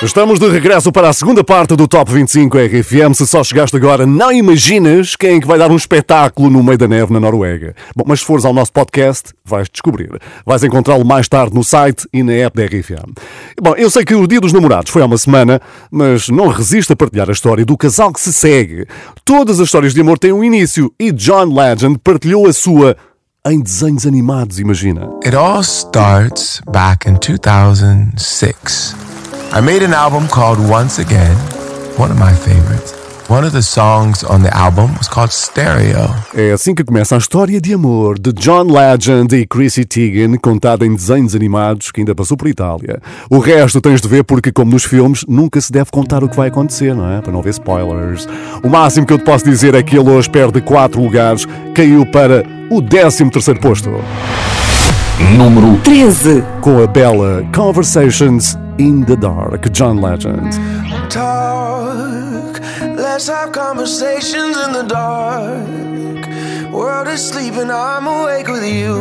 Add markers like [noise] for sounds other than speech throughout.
Estamos de regresso para a segunda parte do Top 25 RFM. Se só chegaste agora, não imaginas quem é que vai dar um espetáculo no meio da neve na Noruega. Bom, mas se fores ao nosso podcast, vais descobrir. Vais encontrá-lo mais tarde no site e na app da RFM. Bom, eu sei que o Dia dos Namorados foi há uma semana, mas não resisto a partilhar a história do casal que se segue. Todas as histórias de amor têm um início e John Legend partilhou a sua em desenhos animados, imagina. It all starts back in 2006. I made an album called Once Again, one of my favorites. One of the songs on the album was called Stereo. É assim que começa a história de amor de John Legend e Chrissy Teigen, contada em desenhos animados que ainda passou por Itália. O resto tens de ver porque, como nos filmes, nunca se deve contar o que vai acontecer, não é? Para não haver spoilers. O máximo que eu te posso dizer é que ele hoje perde 4 lugares, caiu para o 13 terceiro posto. Número 13. Com a bela Conversations in the Dark, John Legend. talk. Let's have conversations in the dark. World is sleeping, I'm awake with you.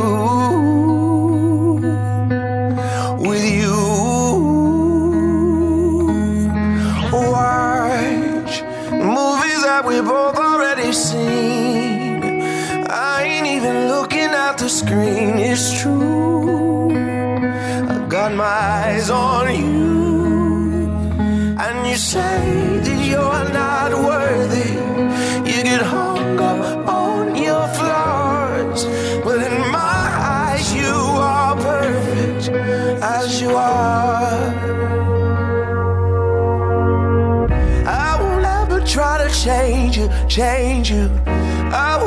With you. Watch movies that we both already seen. I ain't even looking at the screen, it's true. I got my eyes on you. And you say that you're not worthy. You get hung up on your flaws. But in my eyes, you are perfect as you are. I won't ever try to change you, change you. I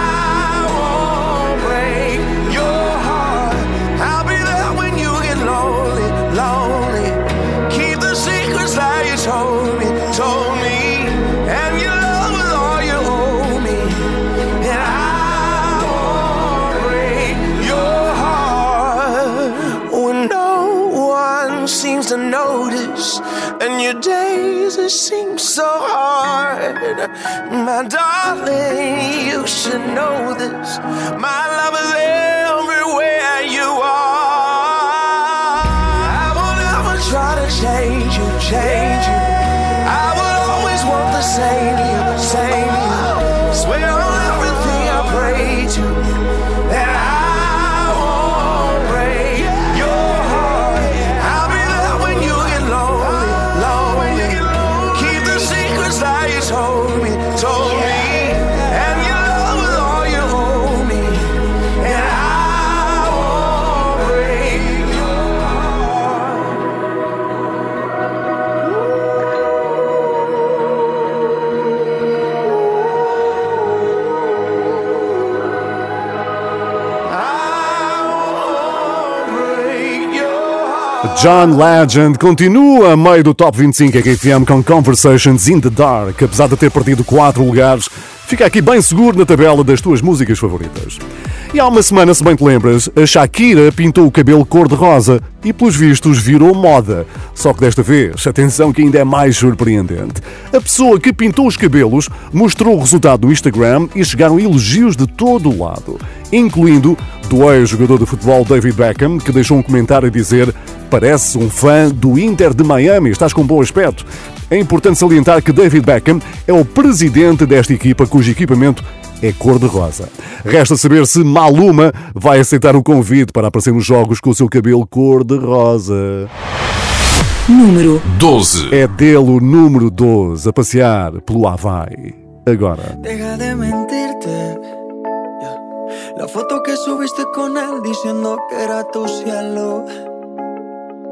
seems so hard. My darling, you should know this. My love is John Legend continua a meio do Top 25 RFM com Conversations in the Dark. Apesar de ter perdido 4 lugares, fica aqui bem seguro na tabela das tuas músicas favoritas. E há uma semana, se bem te lembras, a Shakira pintou o cabelo cor-de-rosa e, pelos vistos, virou moda. Só que desta vez, atenção que ainda é mais surpreendente. A pessoa que pintou os cabelos mostrou o resultado no Instagram e chegaram elogios de todo o lado, incluindo do ex-jogador de futebol David Beckham, que deixou um comentário a dizer Parece um fã do Inter de Miami, estás com bom aspecto. É importante salientar que David Beckham é o presidente desta equipa, cujo equipamento é cor-de-rosa. Resta saber se Maluma vai aceitar o convite para aparecer nos jogos com o seu cabelo cor-de-rosa. Número 12. É dele o número 12 a passear pelo Havaí. Agora. Deja de mentirte. La foto que subiste con él diciendo que era tu cielo.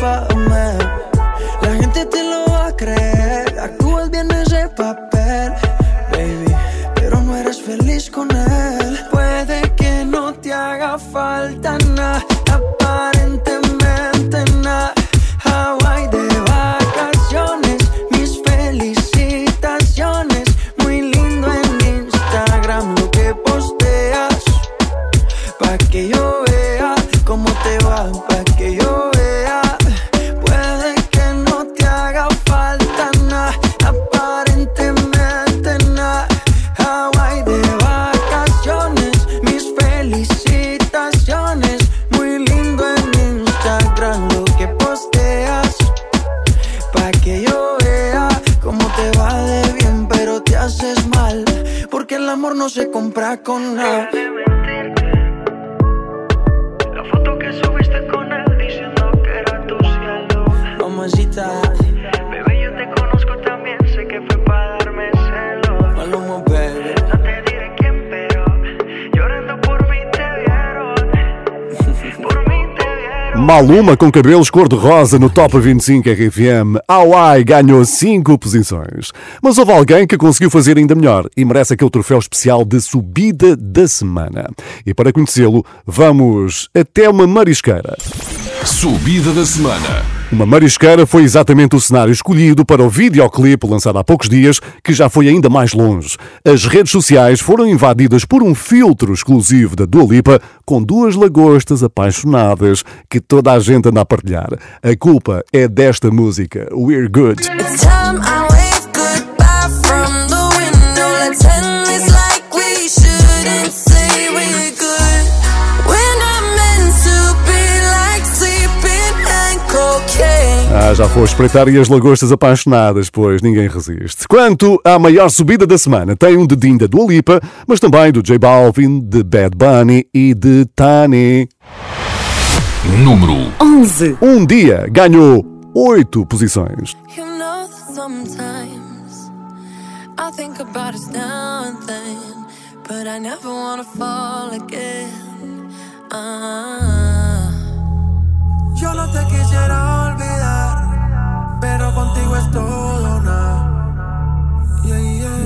pas Maluma com cabelos cor-de-rosa no Top 25 RFM. Hawaii ganhou 5 posições. Mas houve alguém que conseguiu fazer ainda melhor e merece aquele troféu especial de subida da semana. E para conhecê-lo, vamos até uma marisqueira. Subida da semana. Uma marisqueira foi exatamente o cenário escolhido para o videoclipe lançado há poucos dias, que já foi ainda mais longe. As redes sociais foram invadidas por um filtro exclusivo da Dua Lipa, com duas lagostas apaixonadas que toda a gente anda a partilhar. A culpa é desta música, We're Good. Já, já foi espreitar e as lagostas apaixonadas, pois ninguém resiste. Quanto à maior subida da semana, tem um dedinho da Dua Lipa, mas também do J Balvin, de Bad Bunny e de Tani. Número 11. Um dia ganhou 8 posições. You know that sometimes I think about us now and then, but I never wanna fall again. Uh -huh. Yo no te quisiera olvidar. es todo. Yeah, yeah.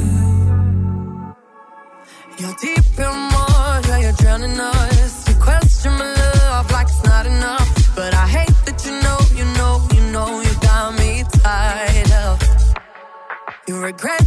You're deep in water, you're drowning us. You question my love like it's not enough. But I hate that you know, you know, you know, you got me tied up. You regret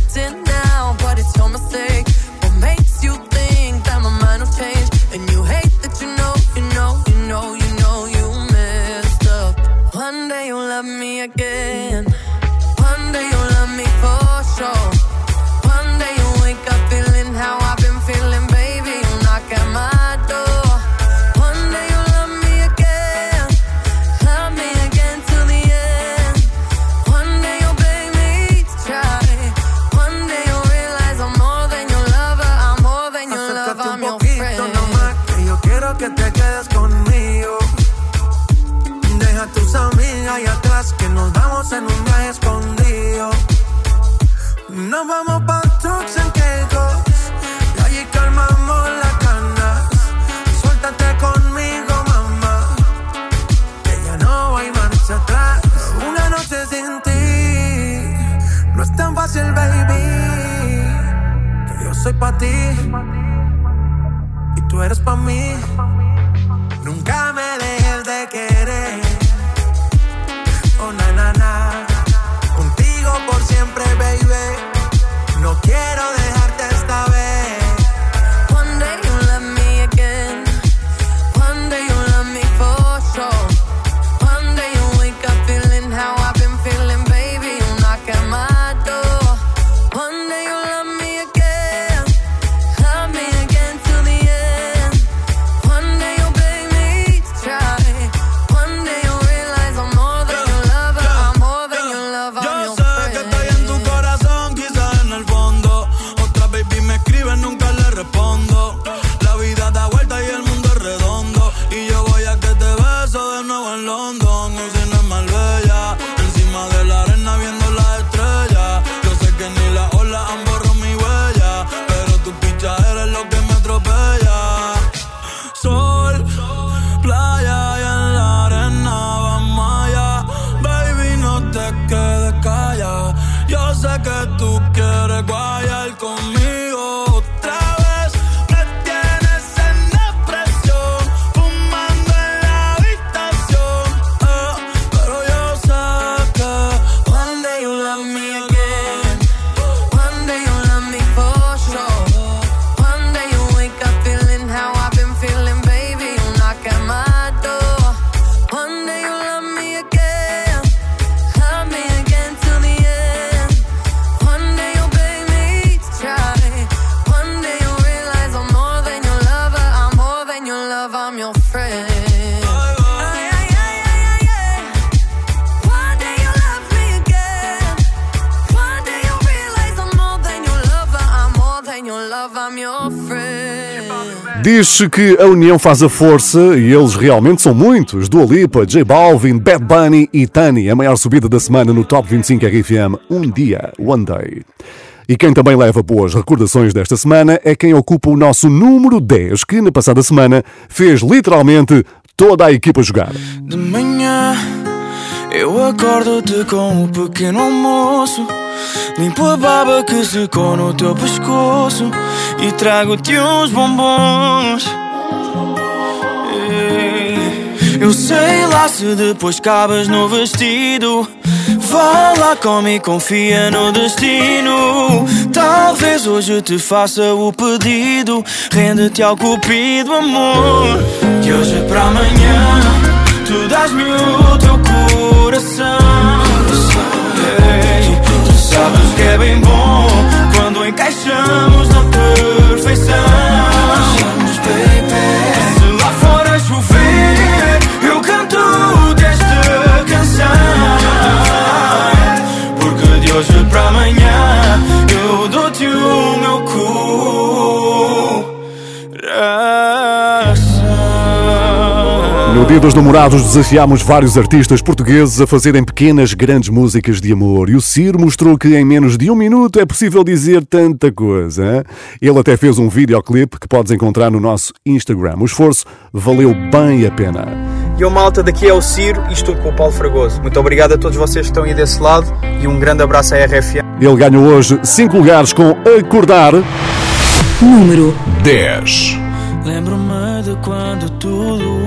Diz que a união faz a força e eles realmente são muitos. Dua Lipa, J Balvin, Bad Bunny e Tani. A maior subida da semana no Top 25 RFM. Um dia, one day. E quem também leva boas recordações desta semana é quem ocupa o nosso número 10, que na passada semana fez literalmente toda a equipa jogar. De manhã eu acordo-te com o um pequeno almoço. Limpo a baba que secou no teu pescoço E trago-te uns bombons. Eu sei lá se depois cabas no vestido. Vá lá, come e confia no destino. Talvez hoje te faça o pedido. Rende-te ao cupido, amor Que hoje para amanhã Tu dás-me o teu sabes que é bem bom quando encaixamos na perfeição. Dia dos Namorados desafiámos vários artistas portugueses a fazerem pequenas, grandes músicas de amor. E o Ciro mostrou que em menos de um minuto é possível dizer tanta coisa. Hein? Ele até fez um videoclipe que podes encontrar no nosso Instagram. O esforço valeu bem a pena. E o malta daqui é o Ciro e estou com o Paulo Fragoso. Muito obrigado a todos vocês que estão aí desse lado e um grande abraço à RFA. Ele ganhou hoje 5 lugares com Acordar. Número 10. Lembro-me de quando tudo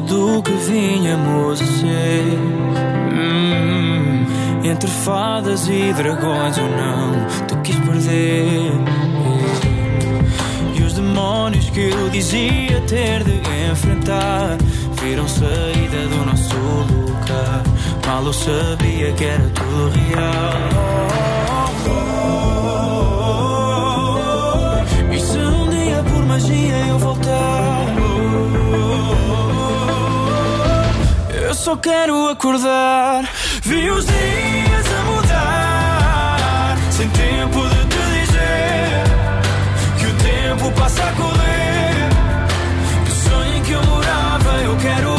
Do que vinhamos a ser. Hum, entre fadas e dragões eu não te quis perder. E os demónios que eu dizia ter de enfrentar viram saída do nosso lugar. Mal eu sabia que era tudo real. E se um dia por magia eu voltar? Só quero acordar. Vi os dias a mudar, sem tempo de te dizer que o tempo passa a correr. No sonho em que eu morava, eu quero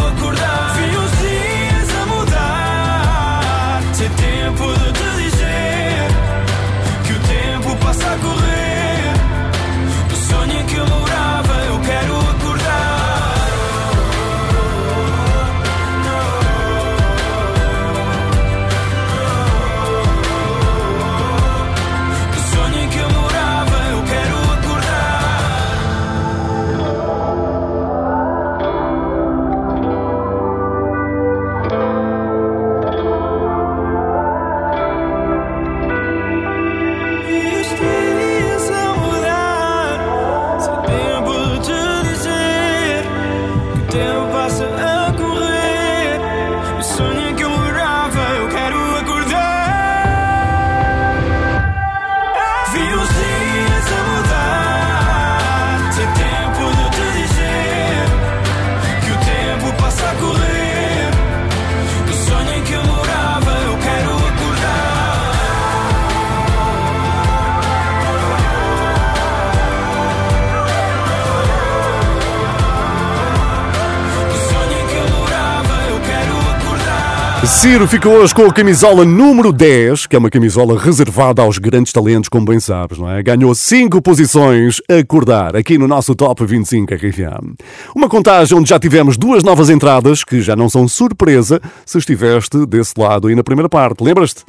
Ciro ficou hoje com a camisola número 10, que é uma camisola reservada aos grandes talentos, como bem sabes, não é? Ganhou 5 posições a acordar aqui no nosso Top 25 RFM. Uma contagem onde já tivemos duas novas entradas, que já não são surpresa se estiveste desse lado aí na primeira parte. Lembras-te?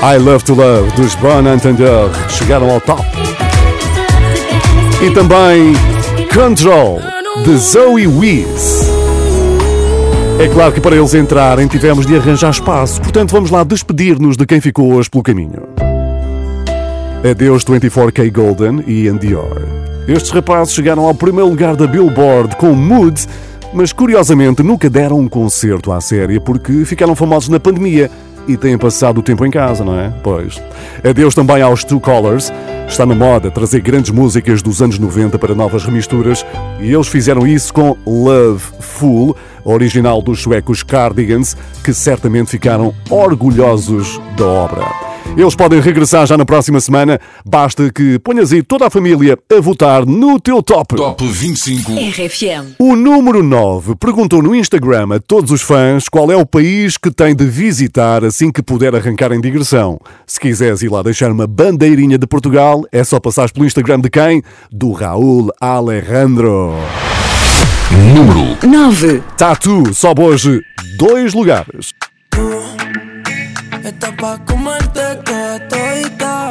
I Love to Love, dos Bon Entender, chegaram ao top. E também Control, de Zoe Wiz. É claro que para eles entrarem tivemos de arranjar espaço, portanto vamos lá despedir-nos de quem ficou hoje pelo caminho. Adeus 24K Golden e Ian. Estes rapazes chegaram ao primeiro lugar da Billboard com Mood, mas curiosamente nunca deram um concerto à série porque ficaram famosos na pandemia e têm passado o tempo em casa, não é? Pois. Adeus também aos Two Colors. Está na moda trazer grandes músicas dos anos 90 para novas remisturas e eles fizeram isso com Love Fool, original dos suecos Cardigans, que certamente ficaram orgulhosos da obra. Eles podem regressar já na próxima semana, basta que ponhas aí toda a família a votar no teu top. Top 25. RFM. O número 9 perguntou no Instagram a todos os fãs qual é o país que tem de visitar assim que puder arrancar em digressão. Se quiseres ir lá deixar uma bandeirinha de Portugal, é só passares pelo Instagram de quem? Do Raul Alejandro. número 9. Tatu sobe hoje dois lugares. Estás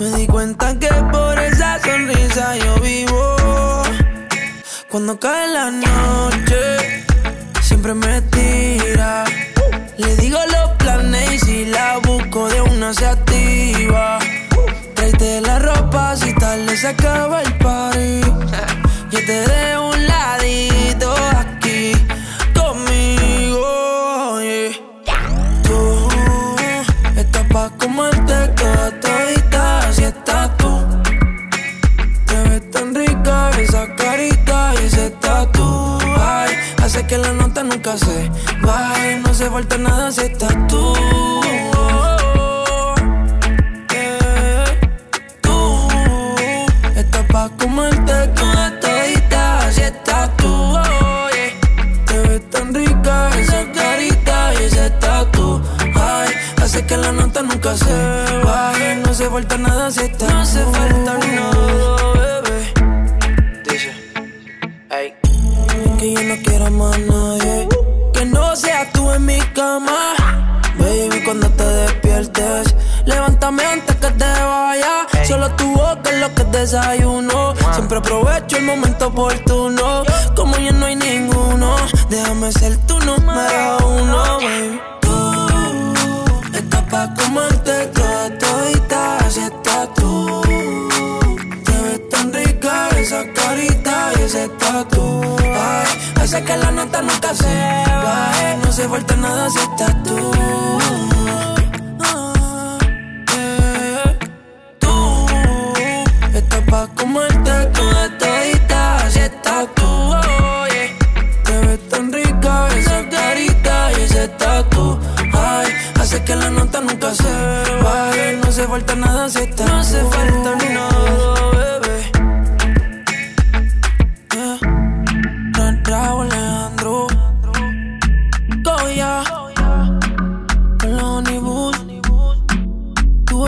Me di cuenta que por esa sonrisa yo vivo. Cuando cae la noche, siempre me tira. Le digo los planes y si la busco de una se activa. Tráete la ropa si tal se acaba el party. Yo te dejo un ladito baje. No se falta nada si estás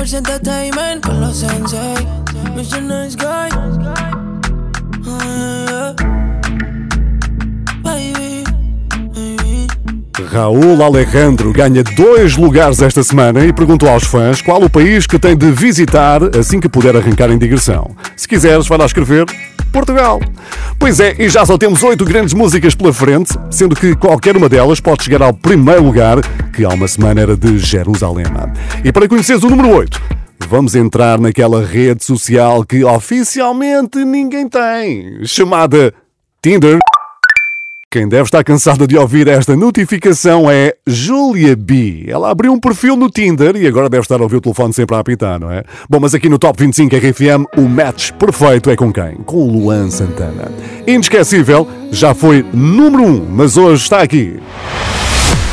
Tours Entertainment con los Sensei. Nice Guy. Baby. Raul Alejandro ganha dois lugares esta semana e perguntou aos fãs qual o país que tem de visitar assim que puder arrancar em digressão. Se quiseres, vai lá escrever Portugal. Pois é, e já só temos oito grandes músicas pela frente, sendo que qualquer uma delas pode chegar ao primeiro lugar, que há uma semana era de Jerusalém. E para conheceres o número 8, vamos entrar naquela rede social que oficialmente ninguém tem, chamada Tinder. Quem deve estar cansada de ouvir esta notificação é Julia B. Ela abriu um perfil no Tinder e agora deve estar a ouvir o telefone sempre a apitar, não é? Bom, mas aqui no Top 25 RFM, o match perfeito é com quem? Com o Luan Santana. Inesquecível, já foi número 1, mas hoje está aqui.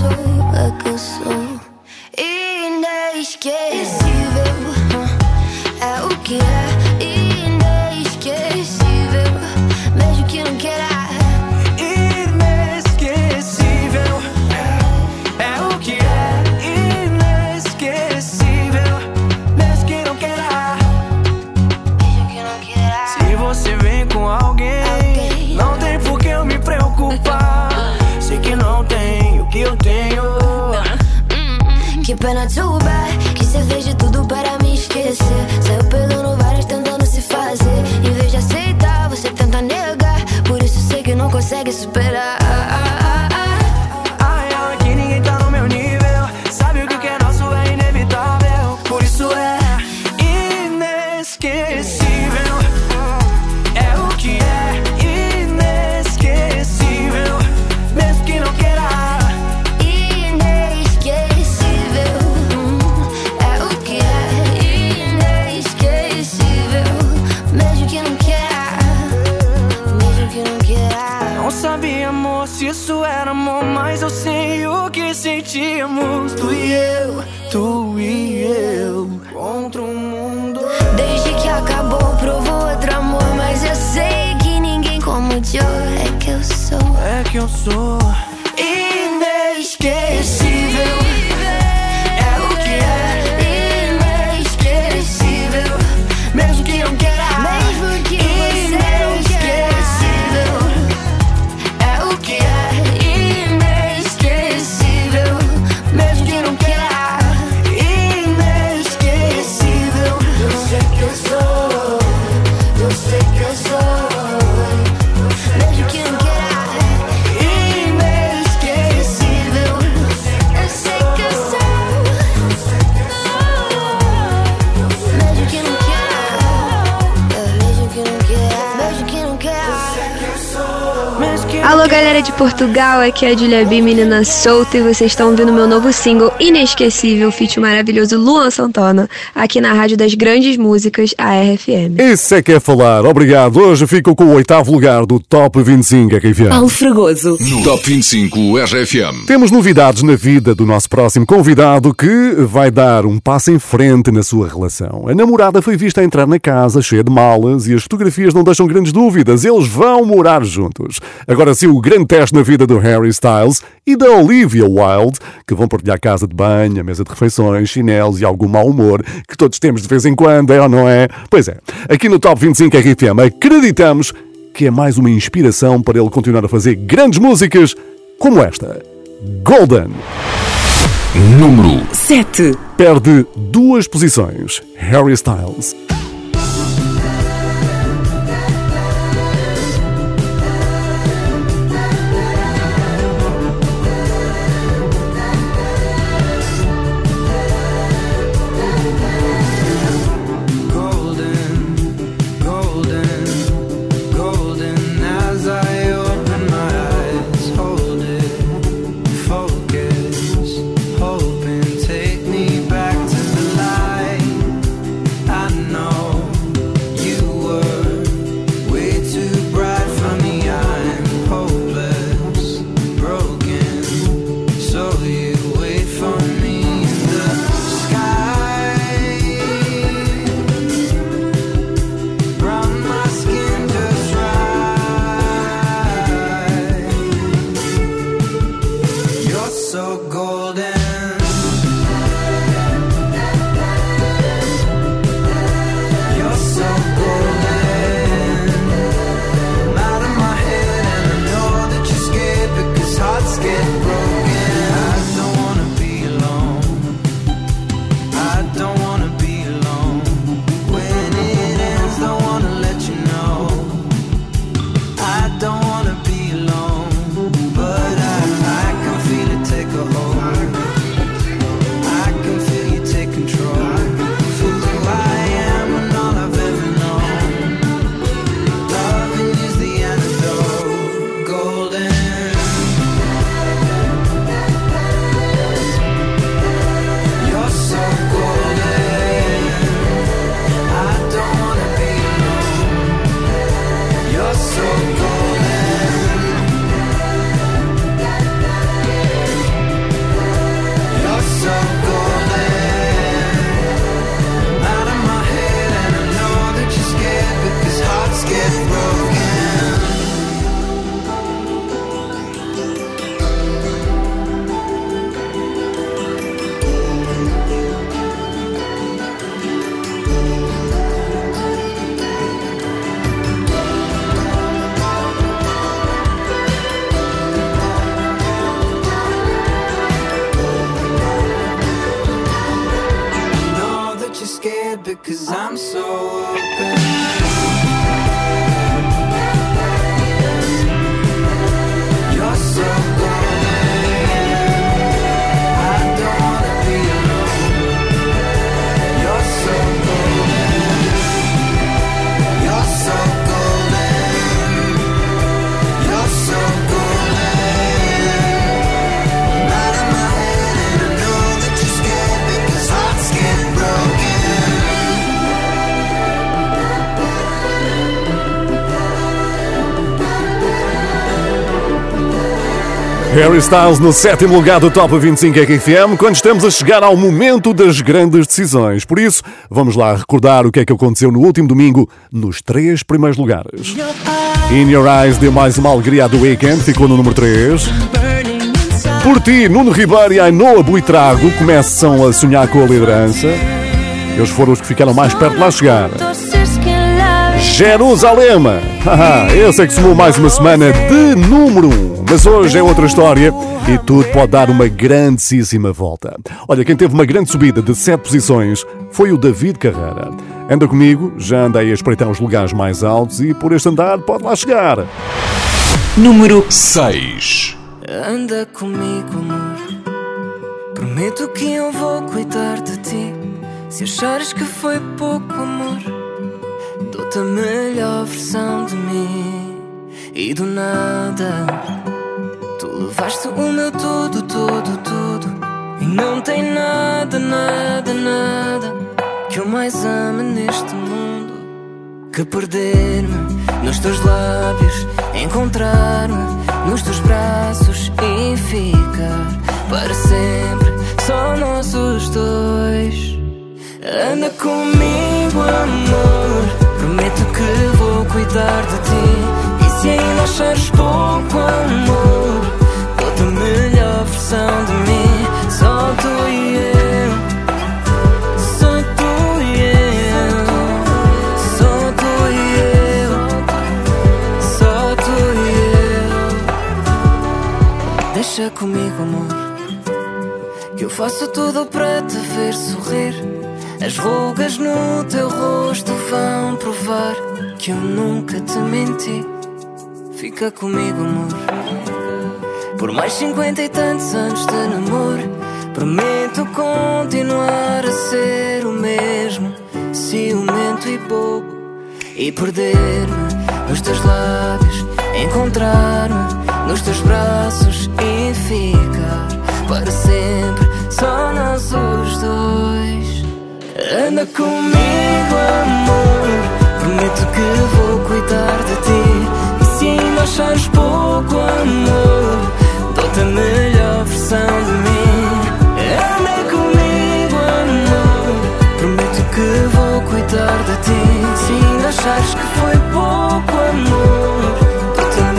sou, é que eu sou. Inesquecível, é o que é galera de Portugal, aqui é a Julia B, menina solta, e vocês estão ouvindo meu novo single Inesquecível, feat maravilhoso Luan Santana, aqui na Rádio das Grandes Músicas, a RFM. Isso é que é falar. Obrigado. Hoje fico com o oitavo lugar do Top 25 RFM. Paulo Fragoso. No Top 25 RFM. Temos novidades na vida do nosso próximo convidado que vai dar um passo em frente na sua relação. A namorada foi vista a entrar na casa cheia de malas e as fotografias não deixam grandes dúvidas. Eles vão morar juntos. Agora sim, o grande teste na vida do Harry Styles e da Olivia Wilde, que vão partilhar casa de banho, a mesa de refeições, chinelos e algum mau humor que todos temos de vez em quando, é ou não é? Pois é. Aqui no Top 25 RFM acreditamos que é mais uma inspiração para ele continuar a fazer grandes músicas como esta. Golden. Número 7. Perde duas posições. Harry Styles. Harry Styles no sétimo lugar do Top 25 RFM, quando estamos a chegar ao momento das grandes decisões. Por isso, vamos lá recordar o que é que aconteceu no último domingo nos três primeiros lugares. In Your Eyes deu mais uma alegria do weekend, ficou no número 3. Por ti, Nuno Ribeiro e Ainoa Buitrago começam a sonhar com a liderança. Eles foram os que ficaram mais perto de lá chegar. Jerusalema! [laughs] Esse é que somou mais uma semana de número 1. Mas hoje é outra história e tudo pode dar uma grandíssima volta. Olha, quem teve uma grande subida de 7 posições foi o David Carreira. Anda comigo, já andei a espreitar os lugares mais altos e por este andar pode lá chegar. Número 6 Anda comigo, amor. Prometo que eu vou cuidar de ti. Se achares que foi pouco amor, dou-te a melhor versão de mim. E do nada, levaste o meu tudo, tudo, tudo. E não tem nada, nada, nada que eu mais ame neste mundo que perder-me nos teus lábios, encontrar-me nos teus braços e ficar para sempre só nós os dois. Anda comigo, amor. Prometo que vou cuidar de ti. E se ainda achares pouco amor, dou-te a melhor versão de mim. Só tu e eu. Só tu e eu. Só tu e eu. Só tu e eu. Deixa comigo, amor. Que eu faço tudo para te ver sorrir. As rugas no teu rosto vão provar que eu nunca te menti. Fica comigo, amor. Por mais cinquenta e tantos anos de namoro, prometo continuar a ser o mesmo, ciumento e bobo. E perder-me nos teus lábios, encontrar-me nos teus braços e ficar para sempre só nós os dois. Anda comigo, amor. Prometo que vou cuidar de ti. E se ainda achares pouco amor, dou-te a melhor versão de mim. Anda comigo, amor. Prometo que vou cuidar de ti. Se ainda achares que foi pouco amor, dou-te a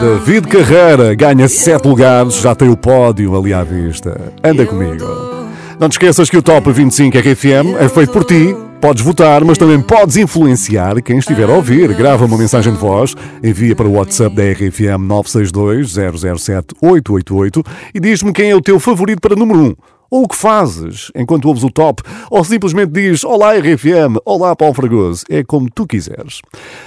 David Carreira ganha 7 lugares, já tem o pódio ali à vista. Anda comigo. Não te esqueças que o Top 25 RFM é feito por ti. Podes votar, mas também podes influenciar quem estiver a ouvir. Grava uma mensagem de voz, envia para o WhatsApp da RFM 962 007 888 e diz-me quem é o teu favorito para número 1. Ou o que fazes enquanto ouves o top, ou simplesmente diz Olá RFM, Olá Paulo Fragoso, é como tu quiseres.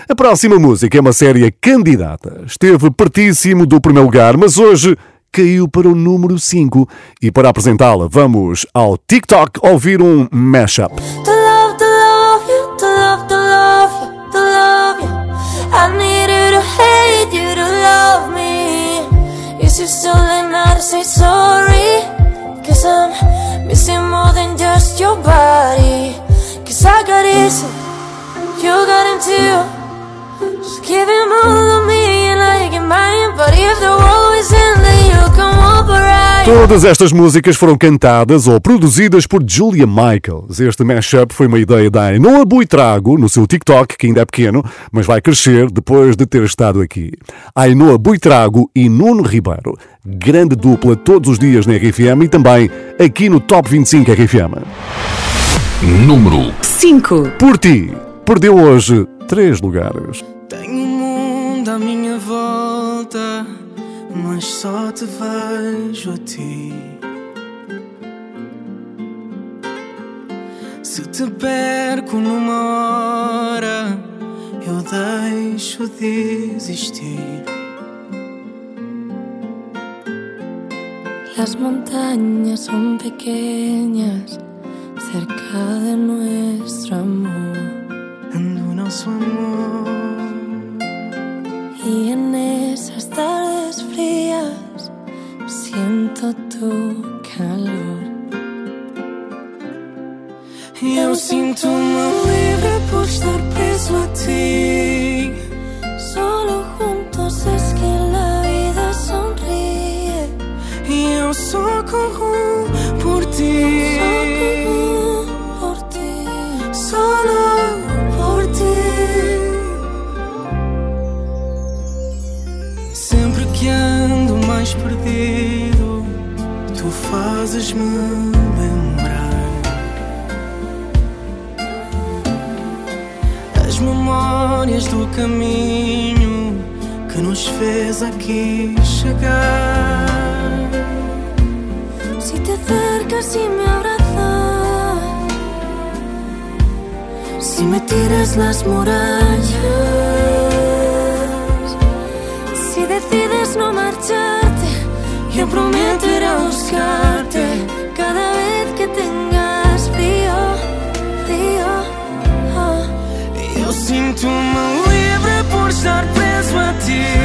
A próxima música é uma série candidata. Esteve pertíssimo do primeiro lugar, mas hoje caiu para o número 5. E para apresentá-la, vamos ao TikTok ouvir um mashup. I need you to hate you to love me. Is you still to say sorry? Cause I'm missing more than just your body. Cause I got easy, you got him too. Just give him all of me and I get mine. But if the world is ending, Todas estas músicas foram cantadas ou produzidas por Julia Michaels. Este mashup foi uma ideia da Ainoa Buitrago no seu TikTok, que ainda é pequeno, mas vai crescer depois de ter estado aqui. Ainoa Buitrago e Nuno Ribeiro. Grande dupla todos os dias na RFM e também aqui no Top 25 RFM. Número 5 Por ti, perdeu hoje três lugares. Tenho um mundo à minha volta, mas só te vejo a ti. Se te perco numa hora, eu deixo de existir. Las montañas son pequeñas cerca de nuestro amor. No nosso amor. Y en esas tardes frías siento tu calor. Eu sinto-me livre por estar preso a ti. Caminho que nos fez aqui chegar. Si te acercas y me abrazas, si me tiras las murallas, si decides no marcharte, Yo prometo ir a buscarte cada vez que tengas frío, frío. oh. Eu sinto-me livre por estar preso a ti.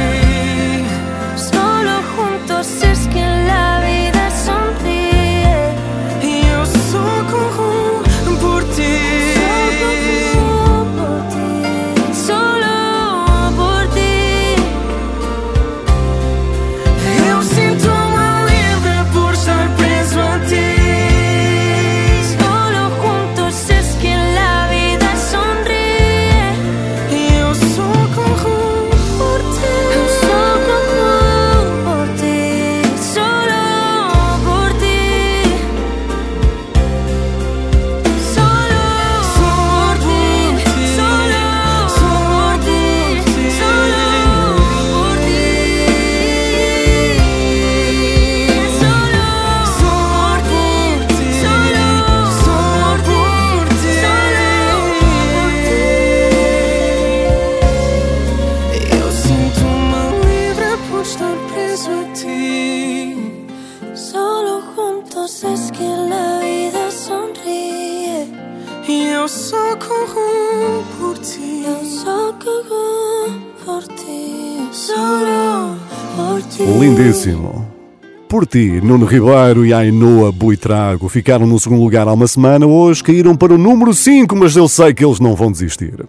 Ti. Lindíssimo. Por ti, Nuno Ribeiro e Ainoa Buitrago ficaram no segundo lugar há uma semana, hoje caíram para o número 5, mas eu sei que eles não vão desistir.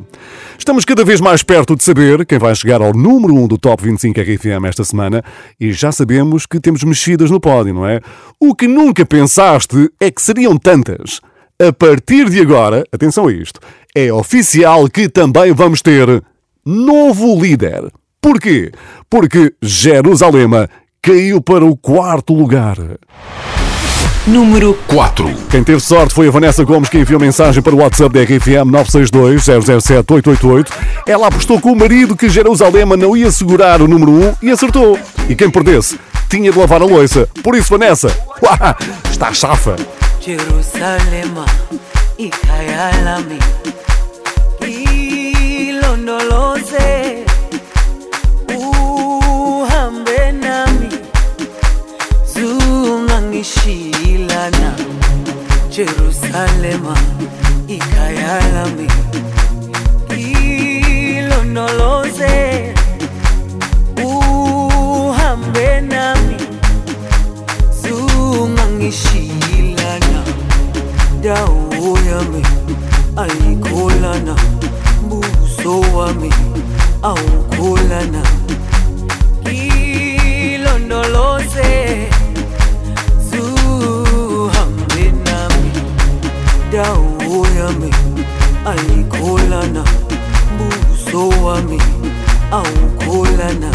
Estamos cada vez mais perto de saber quem vai chegar ao número 1 do Top 25 RFM esta semana e já sabemos que temos mexidas no pódio, não é? O que nunca pensaste é que seriam tantas. A partir de agora, atenção a isto, é oficial que também vamos ter novo líder. Porquê? Porque Jerusalema caiu para o quarto lugar. Número 4. Quem teve sorte foi a Vanessa Gomes que enviou mensagem para o WhatsApp da RFM 962 007 888. Ela apostou com o marido que Jerusalema não ia segurar o número 1 e acertou. E quem perdesse tinha de lavar a louça. Por isso, Vanessa, [laughs] uá, está chafa. Jerusalema ikhaya lami zungangishilana Jerusalema ikhaya lami ilondoloze uhambe nami. Zungangishilana dawo yami ayikholana buso wami awukholana. Ilondoloze dawo yami ayikholana buso wami awukholana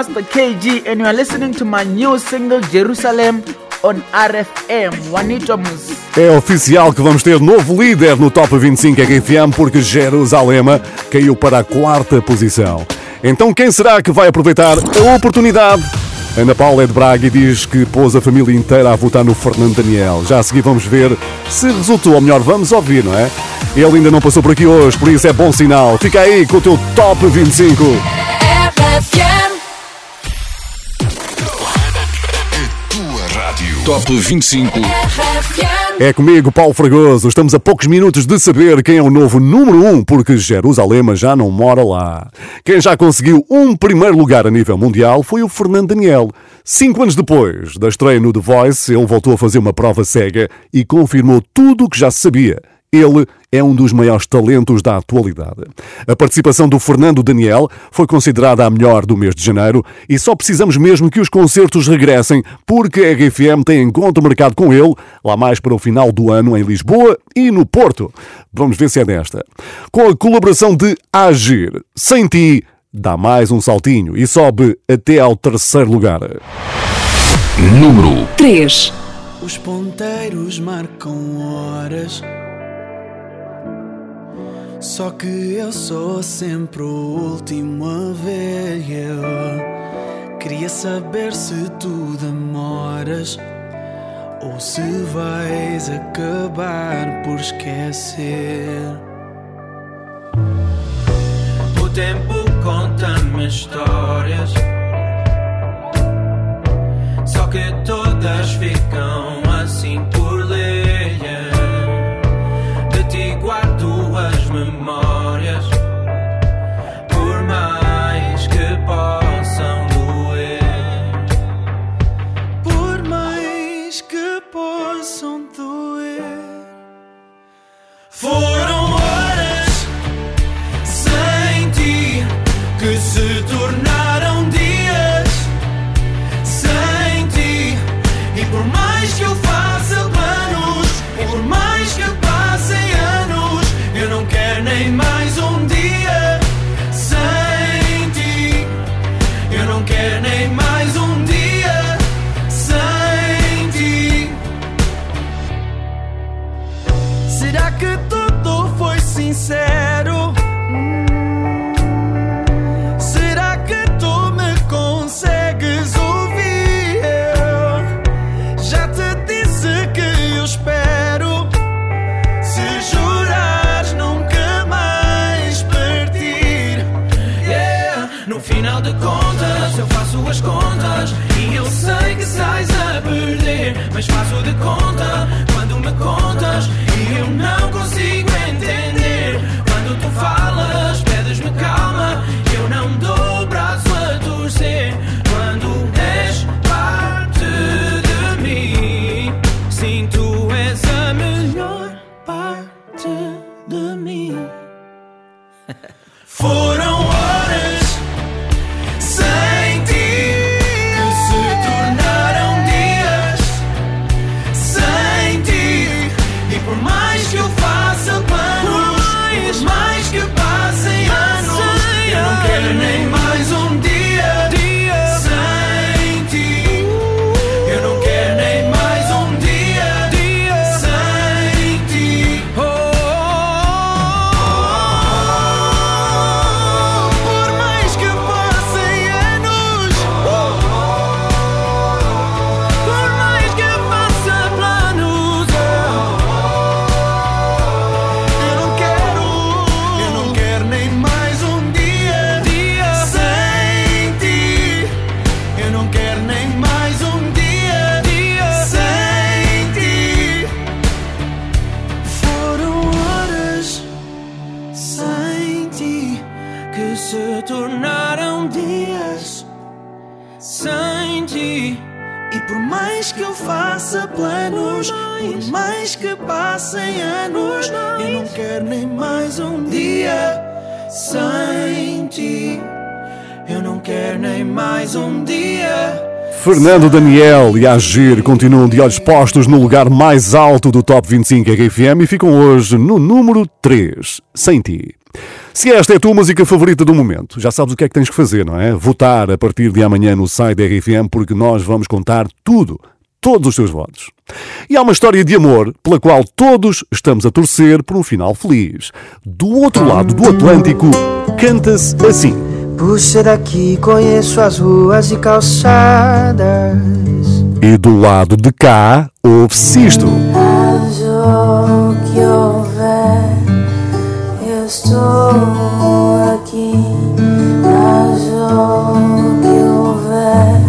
Master KG, and you are listening to my new single Jerusalem on RFM. Juanito Mus. É oficial que vamos ter novo líder no Top 25 RFM porque Jerusalema caiu para a quarta posição. Então quem será que vai aproveitar a oportunidade? Ana Paula é de Braga e diz que pôs a família inteira a votar no Fernando Daniel. Já a seguir vamos ver se resultou, ou melhor, vamos ouvir, não é? Ele ainda não passou por aqui hoje, por isso é bom sinal. Fica aí com o teu Top 25. Rádio. Top 25. É comigo, Paulo Fragoso. Estamos a poucos minutos de saber quem é o novo número 1, um, porque Jerusalema já não mora lá. Quem já conseguiu um primeiro lugar a nível mundial foi o Fernando Daniel. Cinco anos depois da estreia no The Voice, ele voltou a fazer uma prova cega e confirmou tudo o que já sabia. Ele é um dos maiores talentos da atualidade. A participação do Fernando Daniel foi considerada a melhor do mês de janeiro e só precisamos mesmo que os concertos regressem, porque a RFM tem encontro marcado com ele, lá mais para o final do ano em Lisboa e no Porto. Vamos ver se é desta. Com a colaboração de Agir, Sem Ti, dá mais um saltinho e sobe até ao terceiro lugar. Número 3. Os ponteiros marcam horas. Só que eu sou sempre o último a ver. Eu queria saber se tu demoras ou se vais acabar por esquecer. O tempo conta-me histórias. Só que todas ficam assim memórias. Por mais que possam doer. Por mais que possam doer. Fernando Daniel e Agir continuam de olhos postos no lugar mais alto do Top 25 RFM e ficam hoje no número 3, Sem Ti. Se esta é a tua música favorita do momento, já sabes o que é que tens que fazer, não é? Votar a partir de amanhã no site da RFM porque nós vamos contar tudo, todos os teus votos. E há uma história de amor pela qual todos estamos a torcer por um final feliz. Do outro lado do Atlântico, canta-se assim. Por ser daqui, conheço as ruas e calçadas. E do lado de cá, ouve-se isto. Mas o que houver, eu estou aqui. Mas o que houver,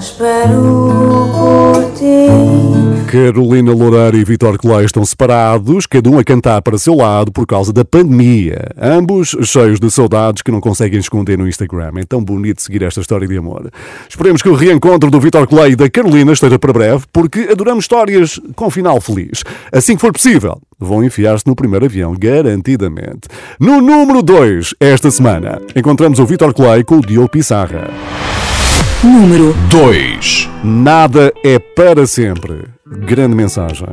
espero por ti. Carolina Loureiro e Vitor Clay estão separados, cada um a cantar para seu lado por causa da pandemia. Ambos cheios de saudades que não conseguem esconder no Instagram. É tão bonito seguir esta história de amor. Esperemos que o reencontro do Vitor Clay e da Carolina esteja para breve, porque adoramos histórias com final feliz. Assim que for possível, vão enfiar-se no primeiro avião, garantidamente. No número 2, esta semana, encontramos o Vitor Clay com o Diogo Pissarra. Número 2. Nada é para sempre. Grande mensagem.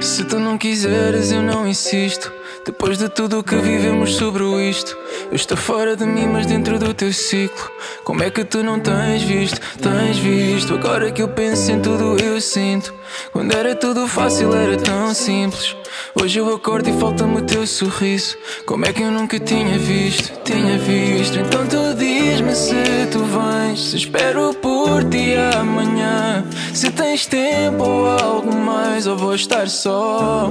Se tu não quiseres, eu não insisto. Depois de tudo o que vivemos sobre isto, eu estou fora de mim, mas dentro do teu ciclo. Como é que tu não tens visto? Tens visto? Agora que eu penso em tudo, eu sinto. Quando era tudo fácil, era tão simples. Hoje eu acordo e falta-me o teu sorriso. Como é que eu nunca tinha visto? Tinha visto. Então tu diz-me se tu vens. Se espero por ti amanhã. Se tens tempo ou algo mais, ou vou estar só.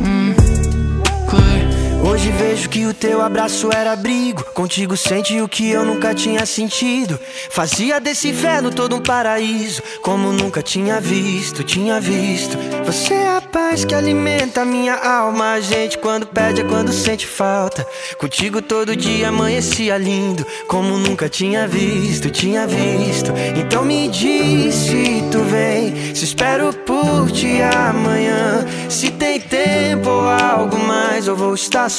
Mm. Hoje vejo que o teu abraço era abrigo. Contigo sente o que eu nunca tinha sentido. Fazia desse inferno todo um paraíso. Como nunca tinha visto, tinha visto. Você é a paz que alimenta a minha alma. A gente quando pede é quando sente falta. Contigo todo dia amanhecia lindo. Como nunca tinha visto, tinha visto. Então me diz se tu vem. Se espero por ti amanhã. Se tem tempo ou algo mais, eu vou estar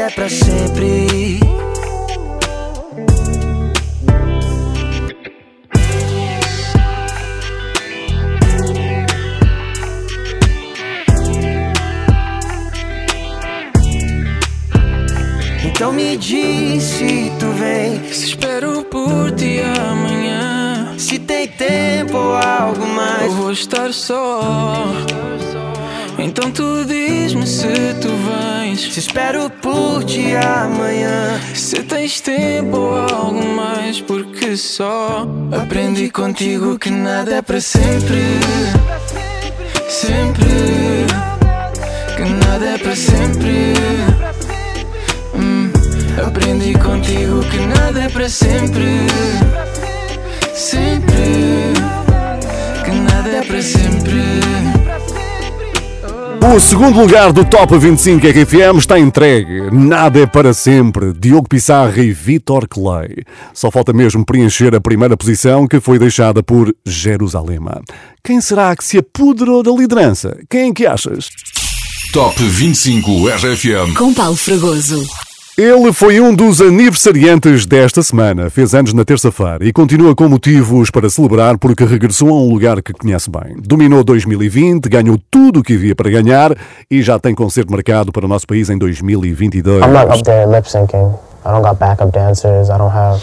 nada é pra sempre. Então me diz se tu vem. Se espero por ti amanhã. Se tem tempo ou algo mais. Eu vou estar só. Então tu diz-me se tu vens. Se espero por ti amanhã. Se tens tempo ou algo mais, porque só aprendi contigo que nada é para sempre. Sempre. Que nada é para sempre. Hum, aprendi contigo que nada é para sempre. Sempre. Que nada é para sempre. O segundo lugar do Top 25 RFM está entregue. Nada é para sempre. Diogo Pissarra e Vitor Clay. Só falta mesmo preencher a primeira posição que foi deixada por Jerusalema. Quem será que se apoderou da liderança? Quem é que achas? Top 25 RFM. com Paulo Fragoso. Ele foi um dos aniversariantes desta semana, fez anos na terça-feira e continua com motivos para celebrar porque regressou a um lugar que conhece bem. Dominou 2020, ganhou tudo o que havia para ganhar e já tem concerto marcado para o nosso país em 2022. I'm not up there lip syncing. I don't got backup dancers. I don't have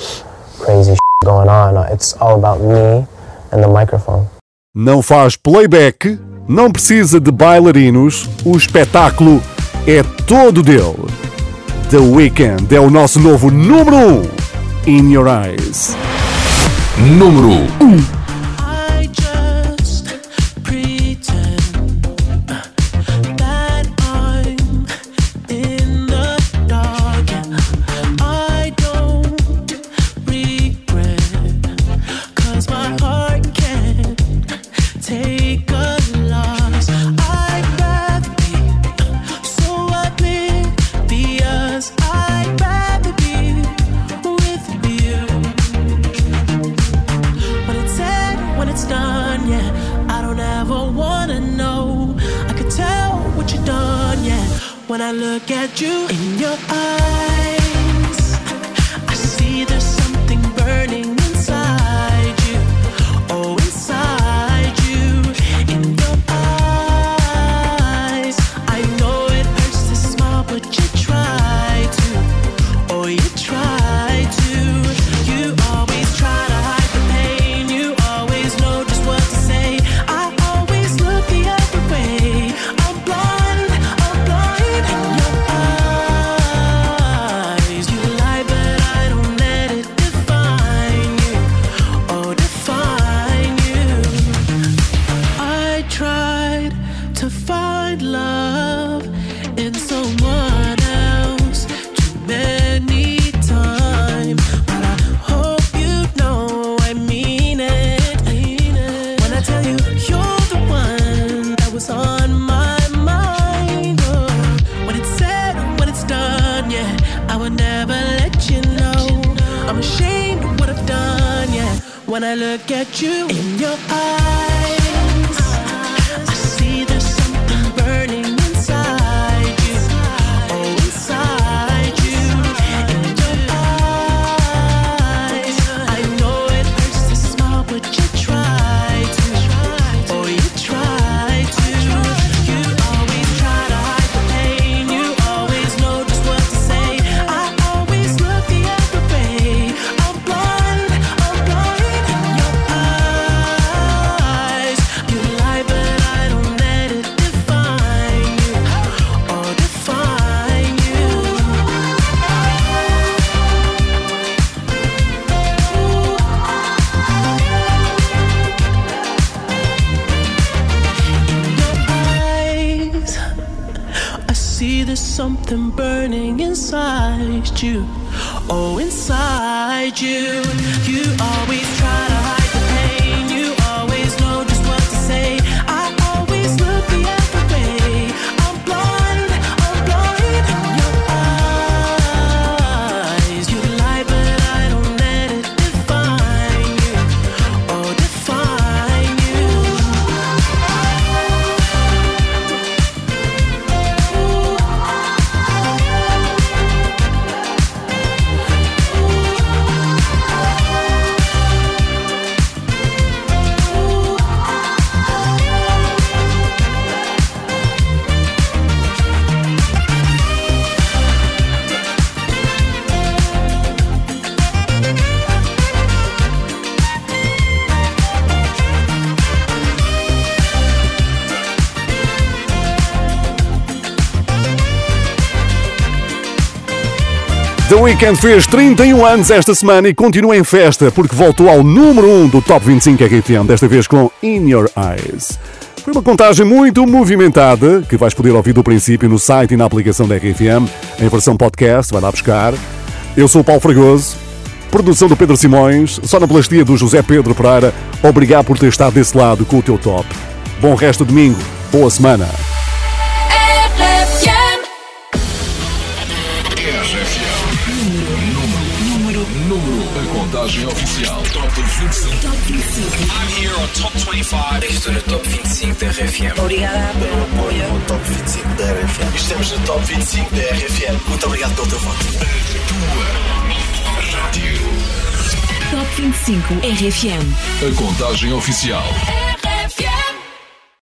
crazy going on. It's all about me and the microphone. Não faz playback, não precisa de bailarinos, o espetáculo é todo dele. The Weeknd é o nosso novo número 1 um, In Your Eyes. Número 1 um. At you in your eyes, The Weeknd fez 31 anos esta semana e continua em festa porque voltou ao número 1 do Top 25 RFM, desta vez com In Your Eyes. Foi uma contagem muito movimentada que vais poder ouvir do princípio no site e na aplicação da RFM, em versão podcast, vai lá buscar. Eu sou o Paulo Fragoso, produção do Pedro Simões, sonoplastia do José Pedro Pereira. Obrigado por ter estado desse lado com o teu top. Bom resto de domingo, boa semana. Contagem oficial Top 25. Top 25. I'm here on Top 25. Estou no Top 25 da RFM. Obrigada pelo apoio. No Top 25 da RFM. Estamos no Top 25 da RFM. Muito obrigado pelo teu voto. A tua rádio. Top 25 RFM. A contagem oficial.